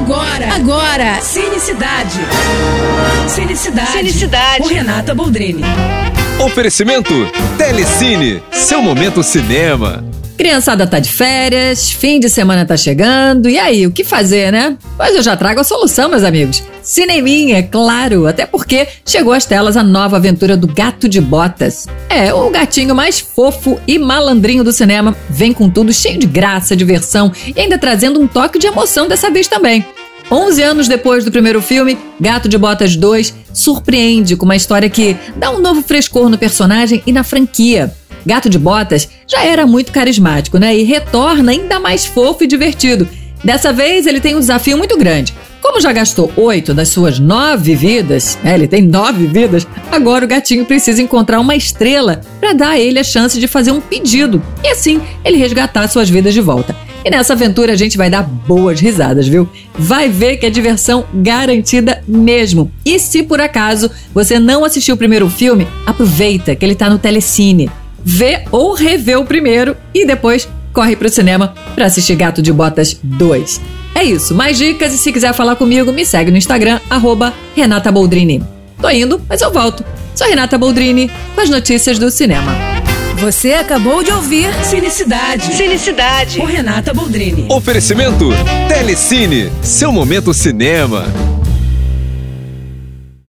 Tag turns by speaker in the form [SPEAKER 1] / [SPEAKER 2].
[SPEAKER 1] Agora, agora, Cinecidade. Cinecidade.
[SPEAKER 2] Cinecidade.
[SPEAKER 1] Com Renata Boldrini.
[SPEAKER 3] Oferecimento Telecine, seu momento cinema.
[SPEAKER 4] Criançada tá de férias, fim de semana tá chegando, e aí, o que fazer, né? Pois eu já trago a solução, meus amigos. Cineminha, é claro, até porque chegou às telas a nova aventura do Gato de Botas. É, o gatinho mais fofo e malandrinho do cinema, vem com tudo cheio de graça, diversão e ainda trazendo um toque de emoção dessa vez também. 11 anos depois do primeiro filme, Gato de Botas 2 surpreende com uma história que dá um novo frescor no personagem e na franquia. Gato de Botas já era muito carismático, né? E retorna ainda mais fofo e divertido. Dessa vez ele tem um desafio muito grande. Como já gastou oito das suas nove vidas, é, ele tem nove vidas, agora o gatinho precisa encontrar uma estrela para dar a ele a chance de fazer um pedido e assim ele resgatar suas vidas de volta. E nessa aventura a gente vai dar boas risadas, viu? Vai ver que é diversão garantida mesmo. E se por acaso você não assistiu o primeiro filme, aproveita que ele tá no Telecine vê ou revê o primeiro e depois corre pro cinema para assistir Gato de Botas 2. É isso, mais dicas e se quiser falar comigo, me segue no Instagram, arroba Renata Boldrini. Tô indo, mas eu volto. Sou Renata Boldrini com as notícias do cinema.
[SPEAKER 1] Você acabou de ouvir Cinecidade.
[SPEAKER 2] Cinecidade.
[SPEAKER 1] Com Renata Boldrini.
[SPEAKER 3] Oferecimento Telecine, seu momento cinema.